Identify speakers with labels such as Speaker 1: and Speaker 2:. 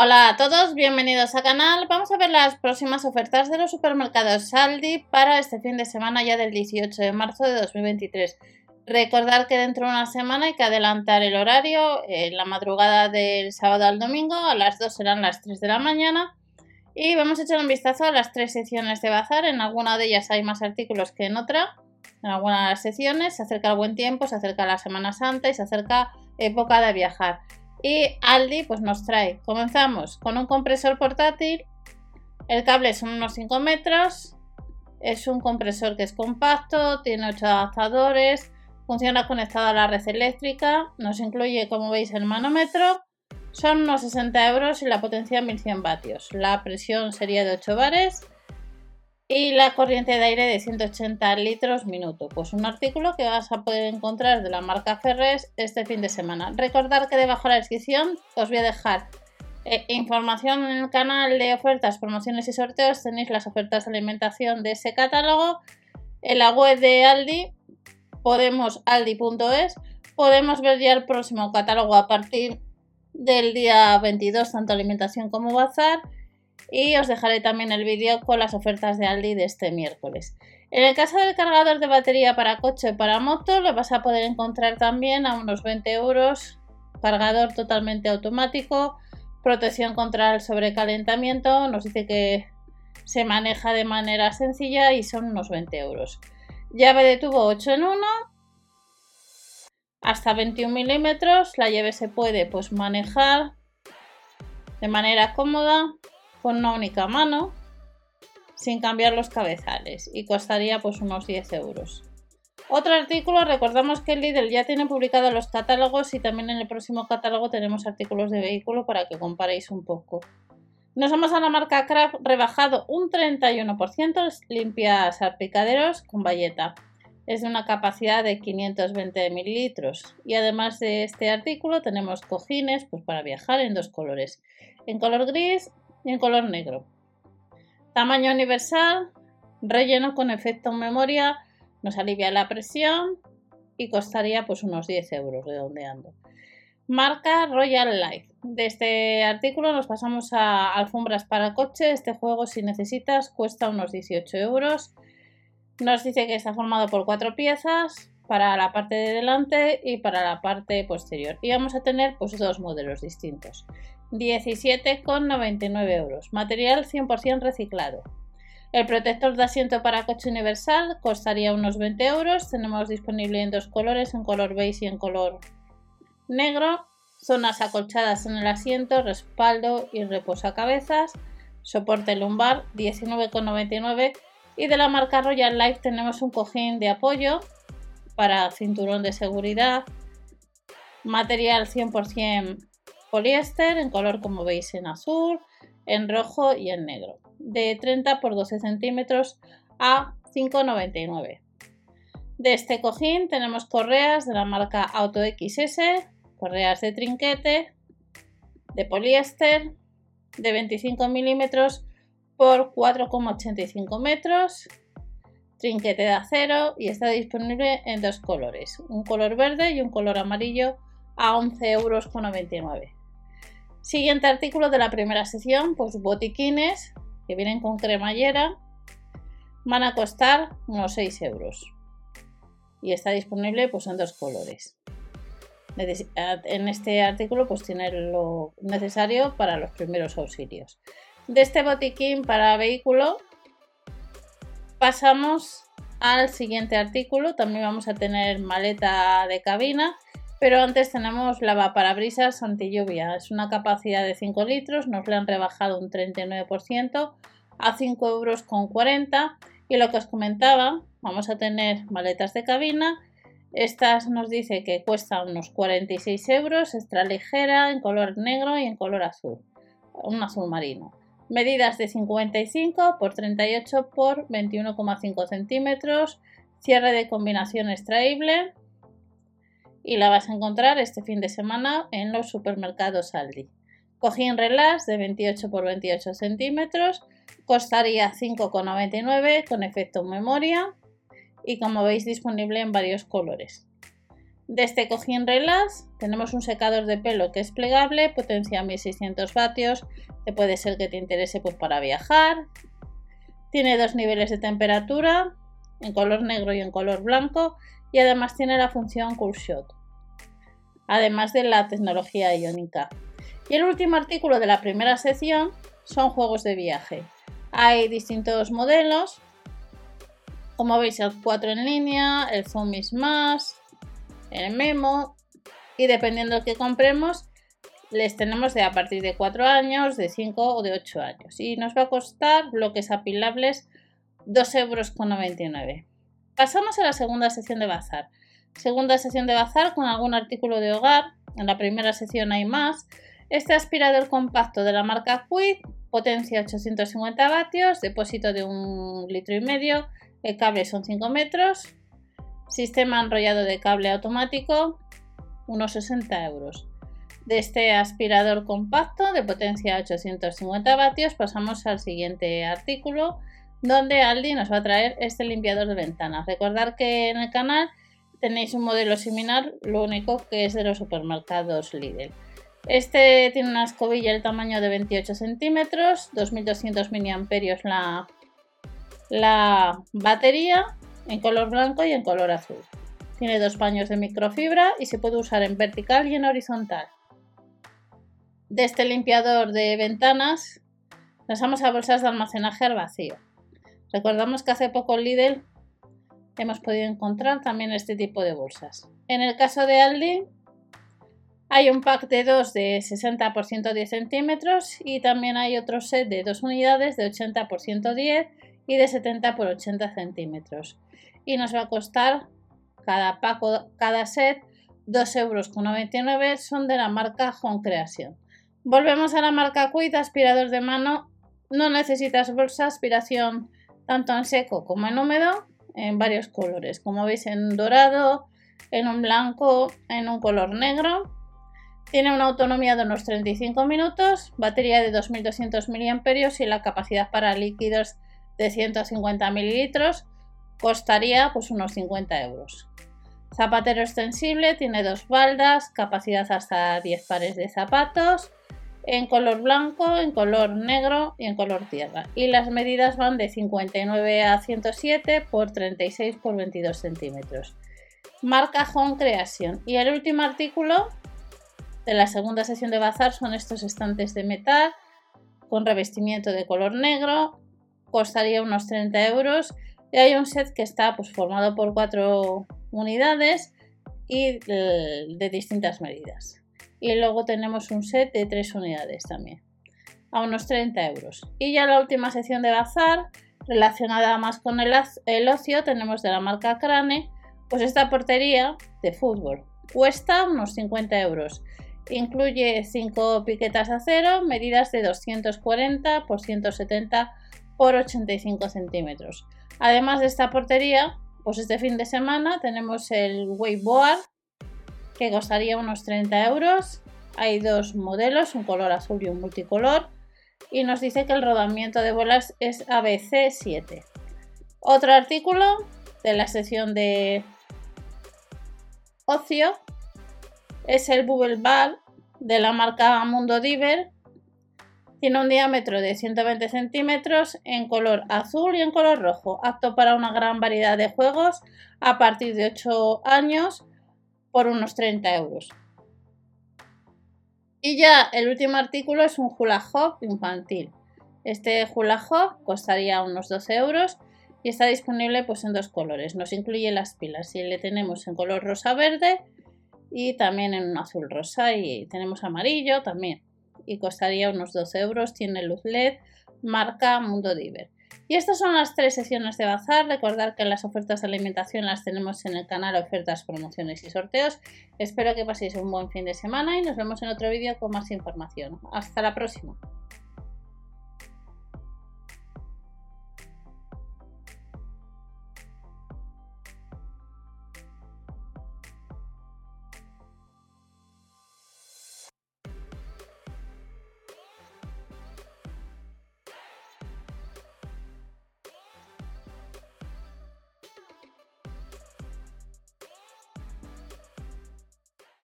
Speaker 1: Hola a todos, bienvenidos al canal. Vamos a ver las próximas ofertas de los supermercados Saldi para este fin de semana ya del 18 de marzo de 2023. Recordar que dentro de una semana hay que adelantar el horario, en la madrugada del sábado al domingo, a las 2 serán las 3 de la mañana. Y vamos a echar un vistazo a las tres secciones de bazar. En alguna de ellas hay más artículos que en otra. En algunas de las secciones se acerca el buen tiempo, se acerca la Semana Santa y se acerca época de viajar. Y Aldi pues nos trae, comenzamos con un compresor portátil. El cable son unos 5 metros. Es un compresor que es compacto, tiene 8 adaptadores, Funciona conectado a la red eléctrica, nos incluye, como veis, el manómetro. Son unos 60 euros y la potencia 1100 vatios. La presión sería de 8 bares y la corriente de aire de 180 litros minuto. Pues un artículo que vas a poder encontrar de la marca Ferres este fin de semana. Recordar que debajo de la descripción os voy a dejar eh, información en el canal de ofertas, promociones y sorteos. Tenéis las ofertas de alimentación de ese catálogo. En la web de Aldi podemos aldi.es podemos ver ya el próximo catálogo a partir del día 22, tanto alimentación como bazar. Y os dejaré también el vídeo con las ofertas de Aldi de este miércoles. En el caso del cargador de batería para coche y para moto, lo vas a poder encontrar también a unos 20 euros. Cargador totalmente automático, protección contra el sobrecalentamiento. Nos dice que se maneja de manera sencilla y son unos 20 euros. Llave de tubo 8 en 1. Hasta 21 milímetros. La llave se puede pues, manejar de manera cómoda con una única mano sin cambiar los cabezales y costaría pues unos 10 euros. Otro artículo, recordamos que el Lidl ya tiene publicados los catálogos y también en el próximo catálogo tenemos artículos de vehículo para que comparéis un poco. Nos vamos a la marca Craft rebajado un 31%, limpia salpicaderos con bayeta. Es de una capacidad de 520 mililitros. Y además de este artículo tenemos cojines pues, para viajar en dos colores, en color gris en color negro. Tamaño universal, relleno con efecto memoria, nos alivia la presión y costaría pues unos 10 euros redondeando. Marca Royal Life. De este artículo nos pasamos a alfombras para coche. Este juego, si necesitas, cuesta unos 18 euros. Nos dice que está formado por cuatro piezas para la parte de delante y para la parte posterior. Y vamos a tener pues, dos modelos distintos. 17,99 euros. Material 100% reciclado. El protector de asiento para coche universal costaría unos 20 euros. Tenemos disponible en dos colores, en color beige y en color negro, zonas acolchadas en el asiento, respaldo y reposacabezas, soporte lumbar 19,99 y de la marca Royal Life tenemos un cojín de apoyo para cinturón de seguridad, material 100% poliéster en color como veis en azul, en rojo y en negro, de 30 por 12 centímetros a 5,99. De este cojín tenemos correas de la marca Auto XS correas de trinquete de poliéster de 25 milímetros por 4,85 metros, trinquete de acero y está disponible en dos colores, un color verde y un color amarillo a 11,99 euros. Siguiente artículo de la primera sesión, pues botiquines que vienen con cremallera, van a costar unos 6 euros y está disponible pues en dos colores en este artículo pues tiene lo necesario para los primeros auxilios. De este botiquín para vehículo pasamos al siguiente artículo. También vamos a tener maleta de cabina, pero antes tenemos lavaparabrisas anti lluvia. Es una capacidad de 5 litros, nos le han rebajado un 39% a 5 euros con 40. Y lo que os comentaba, vamos a tener maletas de cabina estas nos dice que cuesta unos 46 euros, extra ligera, en color negro y en color azul, un azul marino. Medidas de 55 por 38 por 21,5 centímetros, cierre de combinación extraíble y la vas a encontrar este fin de semana en los supermercados Aldi. Cojín relax de 28 por 28 centímetros, costaría 5,99 con efecto memoria y como veis disponible en varios colores. De este cojín relax tenemos un secador de pelo que es plegable, potencia 1600 vatios, que puede ser que te interese pues, para viajar. Tiene dos niveles de temperatura, en color negro y en color blanco, y además tiene la función Cool Shot, además de la tecnología iónica. Y el último artículo de la primera sección son juegos de viaje. Hay distintos modelos, como veis el 4 en línea, el Zoomis más, el Memo y dependiendo del que compremos les tenemos de a partir de 4 años, de 5 o de 8 años y nos va a costar bloques apilables 2,99 euros. Pasamos a la segunda sección de bazar. Segunda sección de bazar con algún artículo de hogar. En la primera sección hay más. Este aspirador compacto de la marca Quid, potencia 850 vatios, depósito de un litro y medio, el cable son 5 metros, Sistema enrollado de cable automático, unos 60 euros. De este aspirador compacto de potencia 850 vatios pasamos al siguiente artículo donde Aldi nos va a traer este limpiador de ventanas. Recordad que en el canal tenéis un modelo similar, lo único que es de los supermercados Lidl. Este tiene una escobilla del tamaño de 28 centímetros, 2200 miliamperios la, la batería en color blanco y en color azul. Tiene dos paños de microfibra y se puede usar en vertical y en horizontal. De este limpiador de ventanas pasamos a bolsas de almacenaje al vacío. Recordamos que hace poco Lidl hemos podido encontrar también este tipo de bolsas. En el caso de Aldi hay un pack de 2 de 60 por 110 centímetros y también hay otro set de dos unidades de 80 por 110 y de 70 por 80 centímetros y nos va a costar cada paco, cada set 2,99 euros son de la marca Home Creation. Volvemos a la marca Quid, aspirador de mano. No necesitas bolsa, aspiración tanto en seco como en húmedo, en varios colores. Como veis en dorado, en un blanco, en un color negro. Tiene una autonomía de unos 35 minutos, batería de 2200 mAh y la capacidad para líquidos de 150 mililitros costaría pues unos 50 euros. Zapatero extensible, tiene dos baldas, capacidad hasta 10 pares de zapatos, en color blanco, en color negro y en color tierra. Y las medidas van de 59 a 107 por 36 por 22 centímetros. Marca Home Creation. Y el último artículo de la segunda sesión de bazar son estos estantes de metal con revestimiento de color negro. Costaría unos 30 euros y hay un set que está pues, formado por cuatro unidades y de distintas medidas. Y luego tenemos un set de tres unidades también, a unos 30 euros. Y ya la última sección de bazar, relacionada más con el, el ocio, tenemos de la marca Crane, pues esta portería de fútbol. Cuesta unos 50 euros. Incluye 5 piquetas de acero, medidas de 240 por 170 por 85 centímetros. Además de esta portería, pues este fin de semana tenemos el wakeboard que costaría unos 30 euros. Hay dos modelos, un color azul y un multicolor. Y nos dice que el rodamiento de bolas es ABC7. Otro artículo de la sección de ocio es el Bubble Ball de la marca Mundo Diver tiene un diámetro de 120 centímetros en color azul y en color rojo, apto para una gran variedad de juegos a partir de 8 años por unos 30 euros. Y ya el último artículo es un hula hoop infantil. Este hula hoop costaría unos 12 euros y está disponible pues en dos colores. Nos incluye las pilas y le tenemos en color rosa verde y también en un azul rosa y tenemos amarillo también y costaría unos 12 euros. Tiene luz LED, marca Mundo Diver. Y estas son las tres sesiones de bazar. Recordad que las ofertas de alimentación las tenemos en el canal Ofertas, Promociones y Sorteos. Espero que paséis un buen fin de semana y nos vemos en otro vídeo con más información. Hasta la próxima.